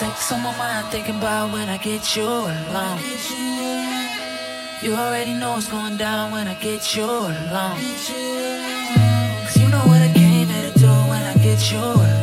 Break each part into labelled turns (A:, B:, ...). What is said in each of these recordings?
A: Sex on my mind, thinking about when I get you alone. You already know what's going down when I get you alone. Cause you know what I came here to do when I get you alone.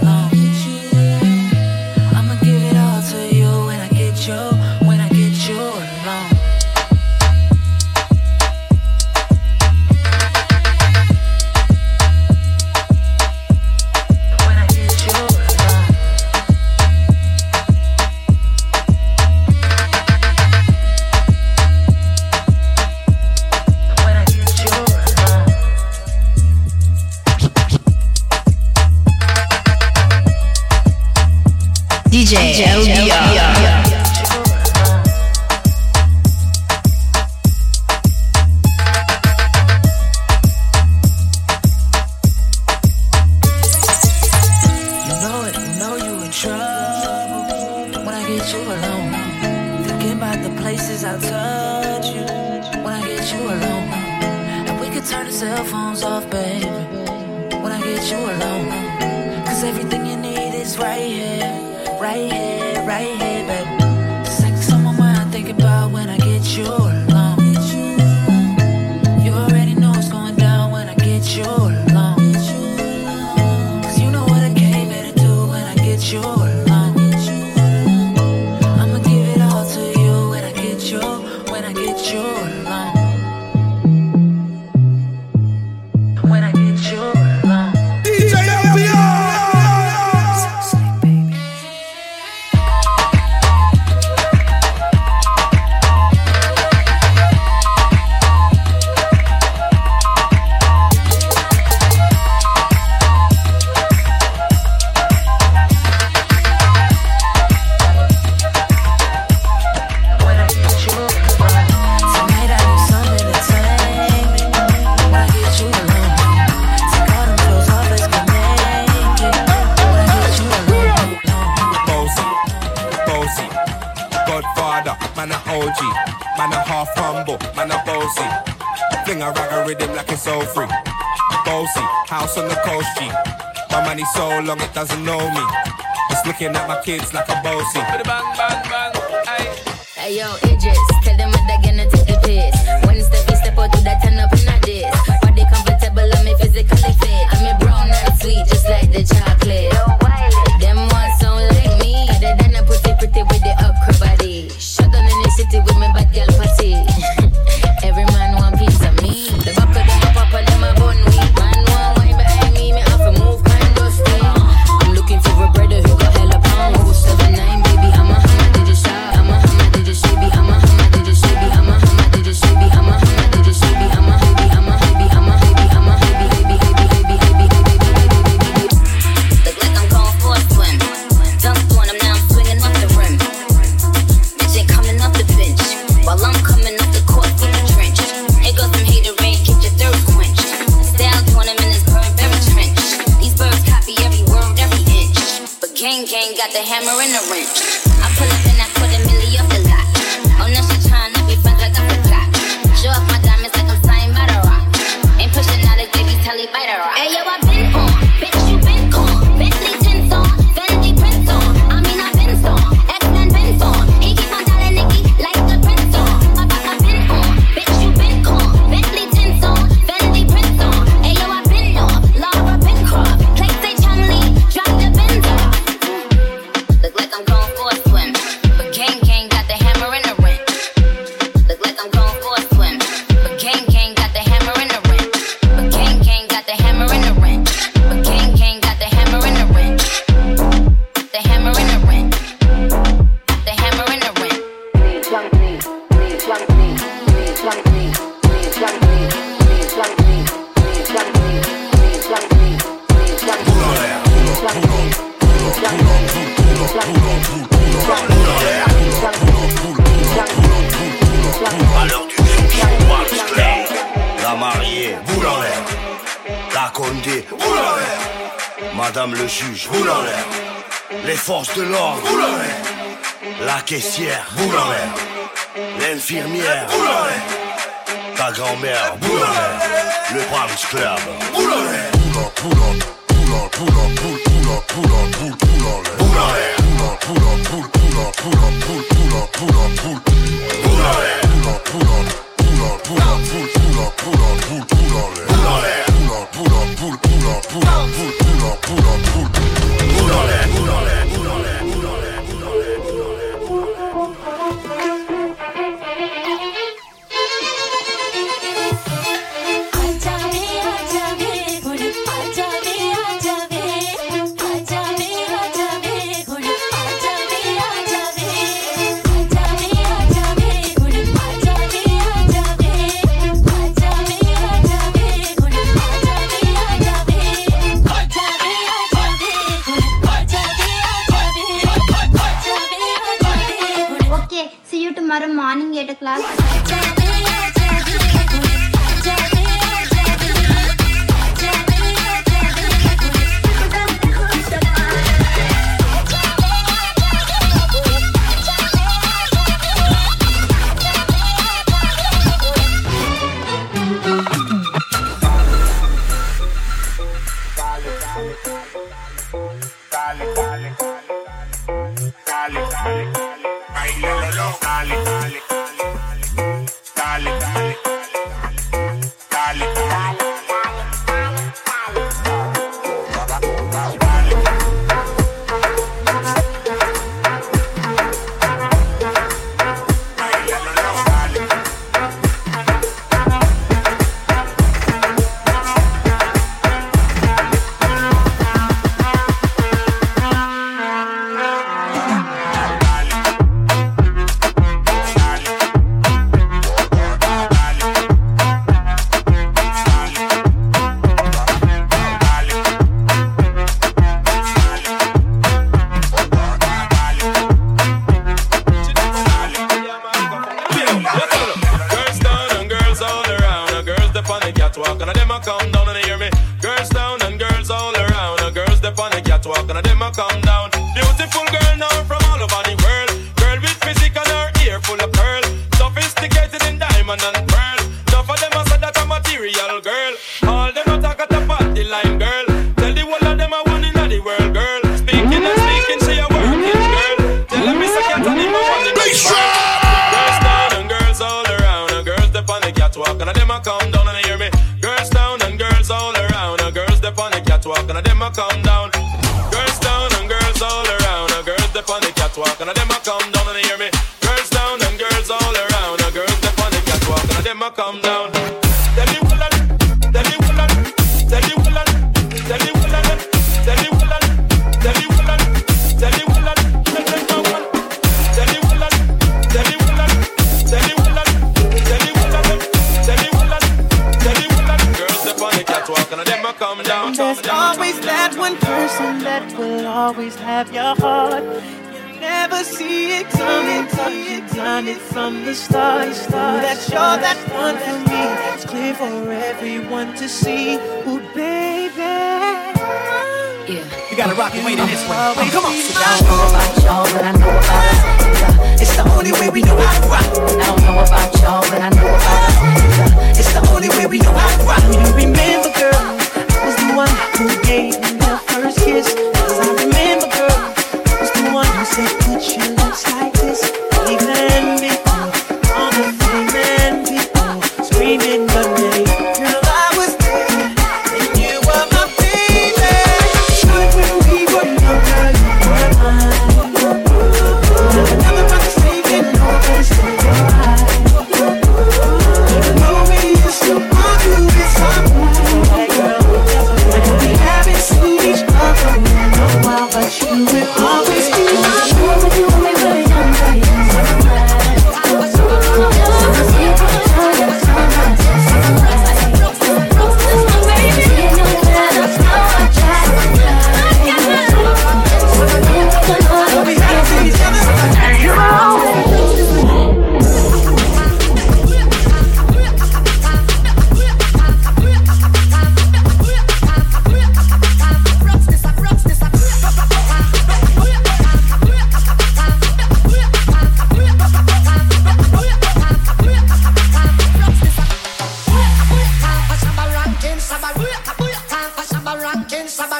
A: right.
B: long it doesn't know me. It's looking at my kids like a bossy.
C: Hey yo,
D: Beach Club.
E: Pulore, pulo, pulo, pulo, pulo, pulo, pulo, pulo, pulo, pulo, pulore, pulo, pulo, pulo, pulo, pulo, pulo, pulo, pulo, pulo, pulore, pulo, pulo, pulo, pulo, pulo, pulo, pulo, pulo, pulore, pulore, pulo, pulo, pulo, pulo, pulo, pulo, pulo,
A: pulo,
F: pulore, pulore, pulore, pulore. Wait in this
E: way.
F: Come on, sit down.
G: Sabba, Sabba, Rankin, Sabba,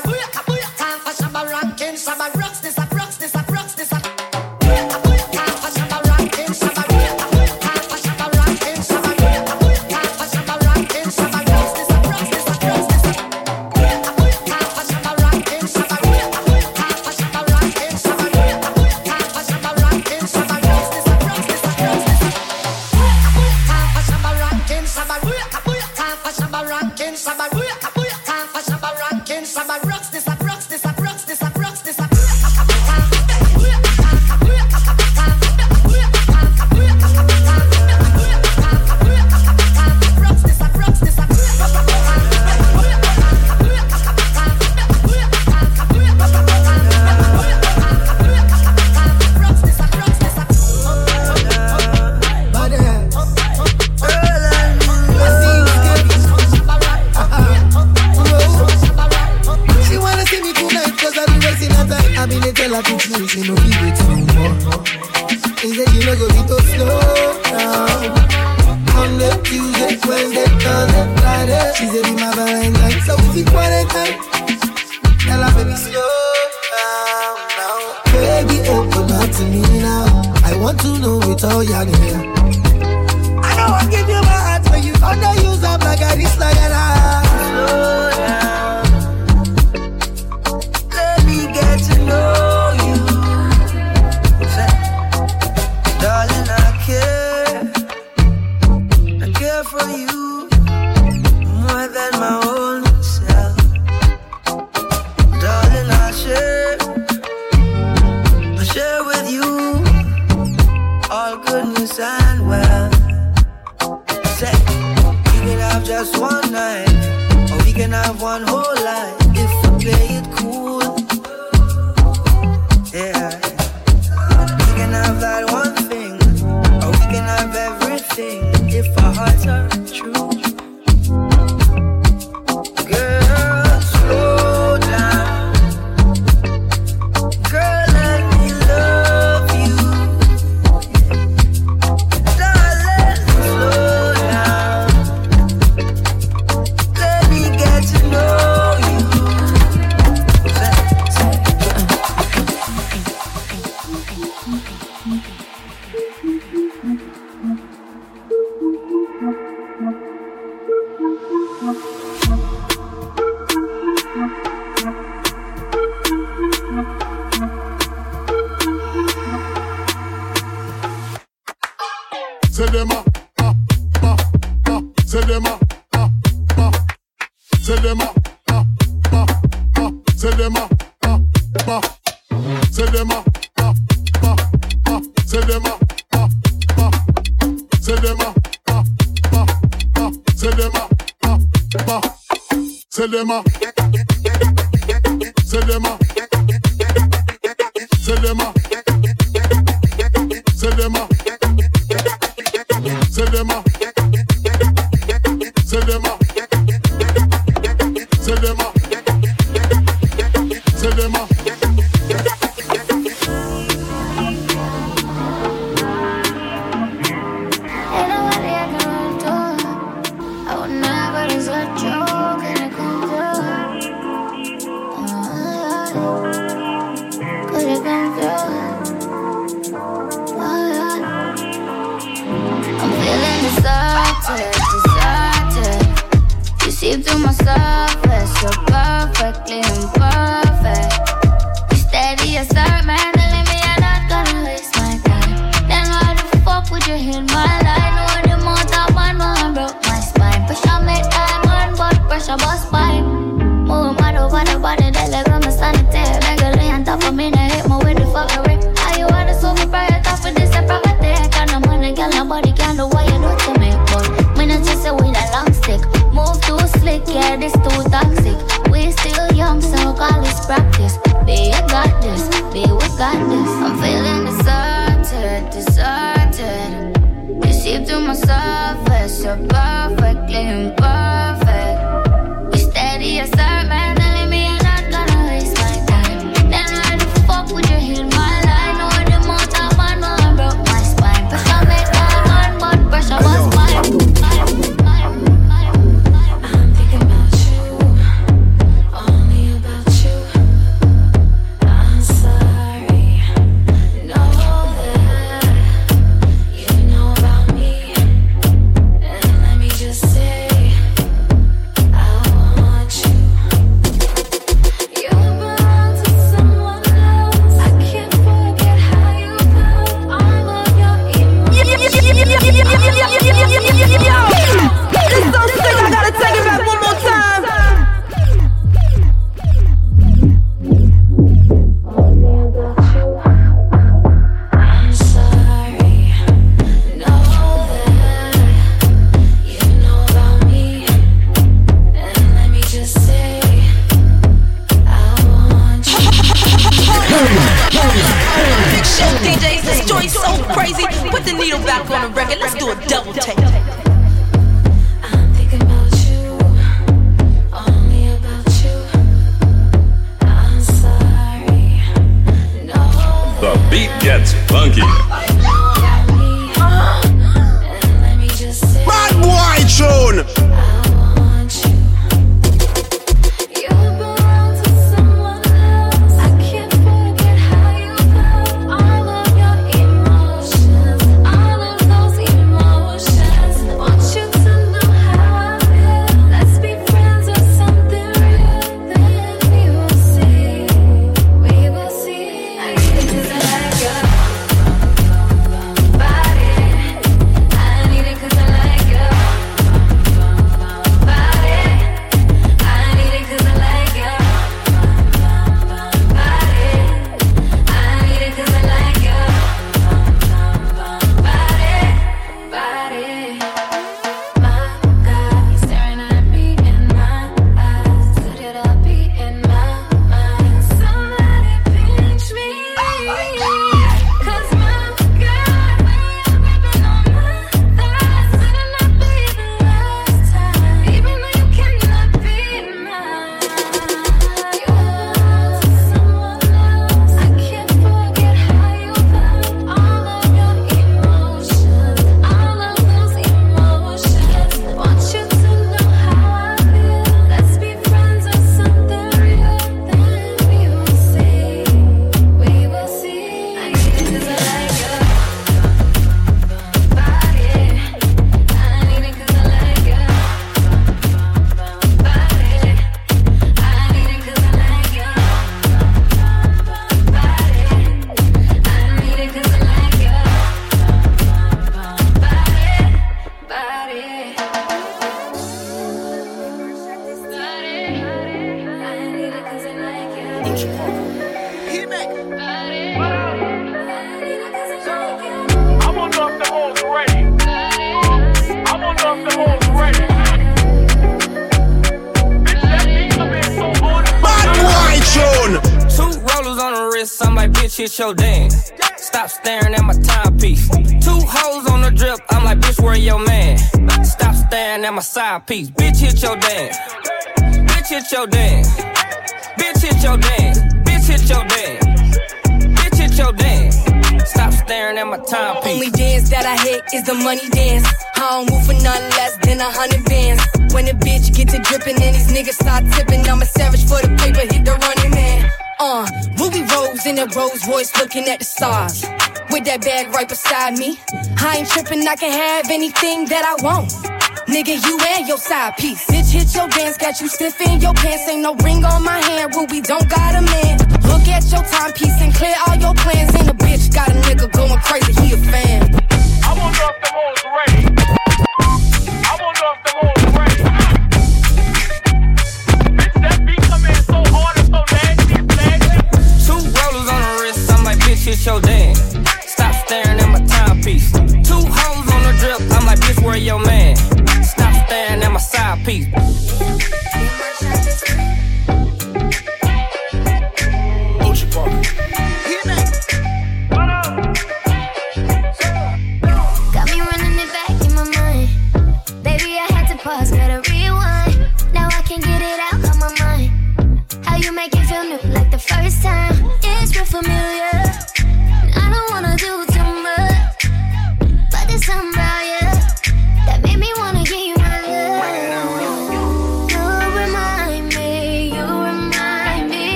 G: I've been me no be have one hope.
H: Say them up, ah, ah, ah. Say them up, ah, them up, ah, them up, ah, them up, ah, them up, ah, them
I: up. perfect, so perfectly imperfect. You steady as start handling me, I'm not gonna waste my time. Then why the fuck would you hit my line? When the motor man, well, I broke my spine. Pressure make time on, but pressure bust spine. Move my over the body. said it's too toxic. We still young, so call this practice. Be I got this, be with got this. I'm feeling deserted, deserted. You see through my surface, perfectly imperfect. I'm
J: like, bitch, hit your dance. Stop staring at my timepiece. Two hoes on the drip, I'm like, bitch, where your man? Stop staring at my side piece. Bitch, hit your dance. Bitch, hit your dance. Bitch, hit your dance. Bitch, hit your dance. Bitch, hit your dance. Stop staring at my timepiece.
K: Only dance that I hit is the money dance. I don't move for nothing less than a hundred bands. When the bitch get to dripping and these niggas start tipping, I'm a savage for the paper, hit the running man. Uh, Ruby Rose in a Rolls Royce looking at the stars. With that bag right beside me. I ain't tripping, I can have anything that I want. Nigga, you and your side piece. Bitch, hit your dance, got you stiff in your pants. Ain't no ring on my hand, Ruby don't got a man. Look at your timepiece and clear all your plans. And a bitch got a nigga going crazy, he a fan.
L: I wonder if the hoes ready.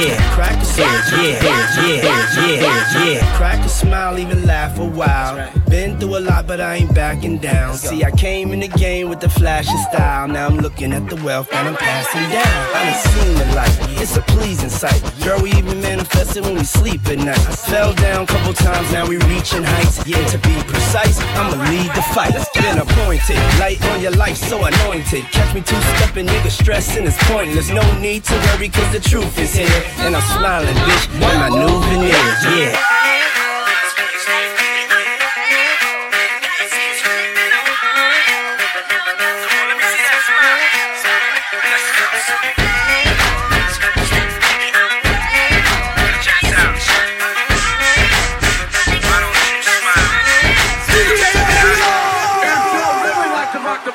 M: yeah. Crack a smile, yeah, yeah, yeah, yeah. Crack a smile, even laugh a while. Been through a lot, but I ain't backing down. See, I came in the game with the flash flashy style. Now I'm looking at the wealth that I'm passing down. I done seen the light, it's a pleasing sight. Girl, we even manifest it when we sleep at night. I fell down a couple times, now we reaching heights. Yeah, to be precise, I'ma lead the fight. Been appointed, light on your life, so anointed. Catch me two stepping, nigga, stressing is pointless. No need to worry, cause the truth is here. And I'm smiling, bitch, with my new veneers, yeah.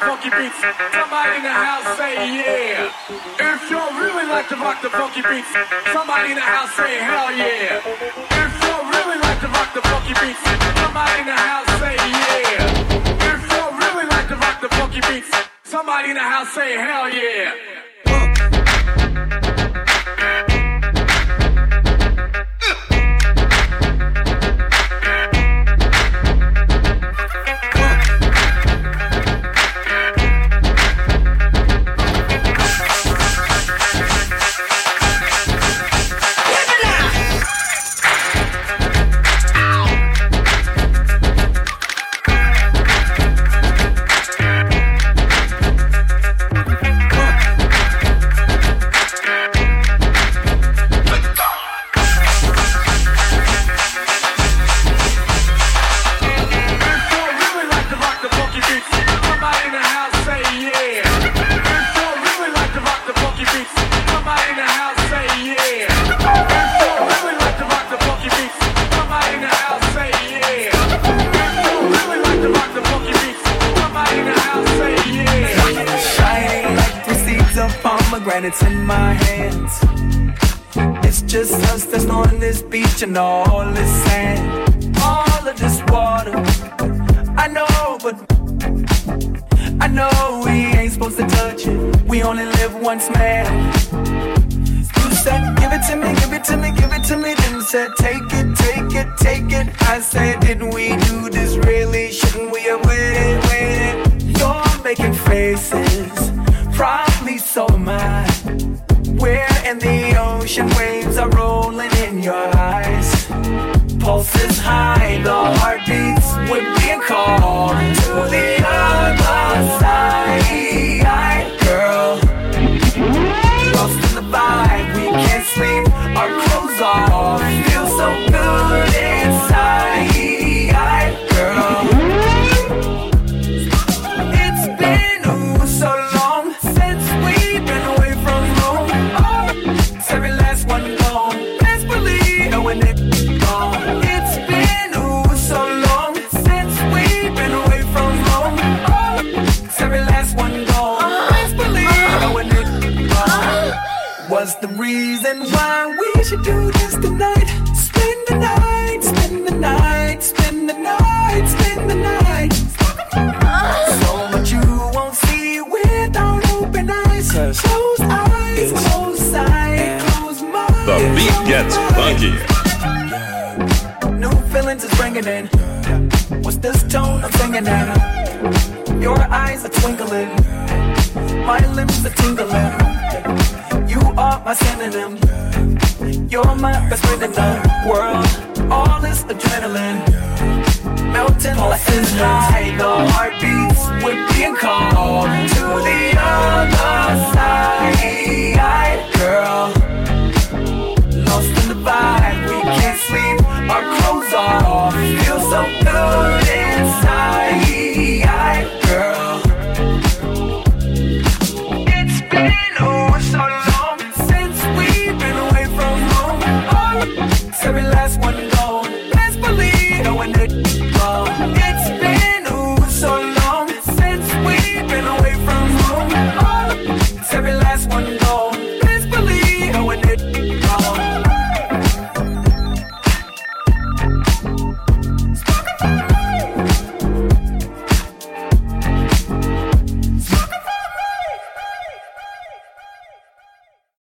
N: funky beats, somebody in the house say yeah. If you really like to rock the funky beats, somebody in the house say hell yeah. If you really like to rock the funky beats, somebody in the house say yeah. If you really like to rock the funky beats, somebody in the house say hell yeah.
O: And it's in my hands. It's just us that's on this beach and all this sand, all of this water. I know, but I know we ain't supposed to touch it. We only live once, man. You said, give it to me, give it to me, give it to me. Then said, take it, take it, take it. I said, didn't we do this really? Shouldn't we have waited, waited? You're making faces, ocean, waves are rolling in your eyes. Pulse is high, the heartbeats, we're being called to the other side, synonym. You're my best friend in the world. All this adrenaline melting pulses high. The heartbeats we're being called to the other side.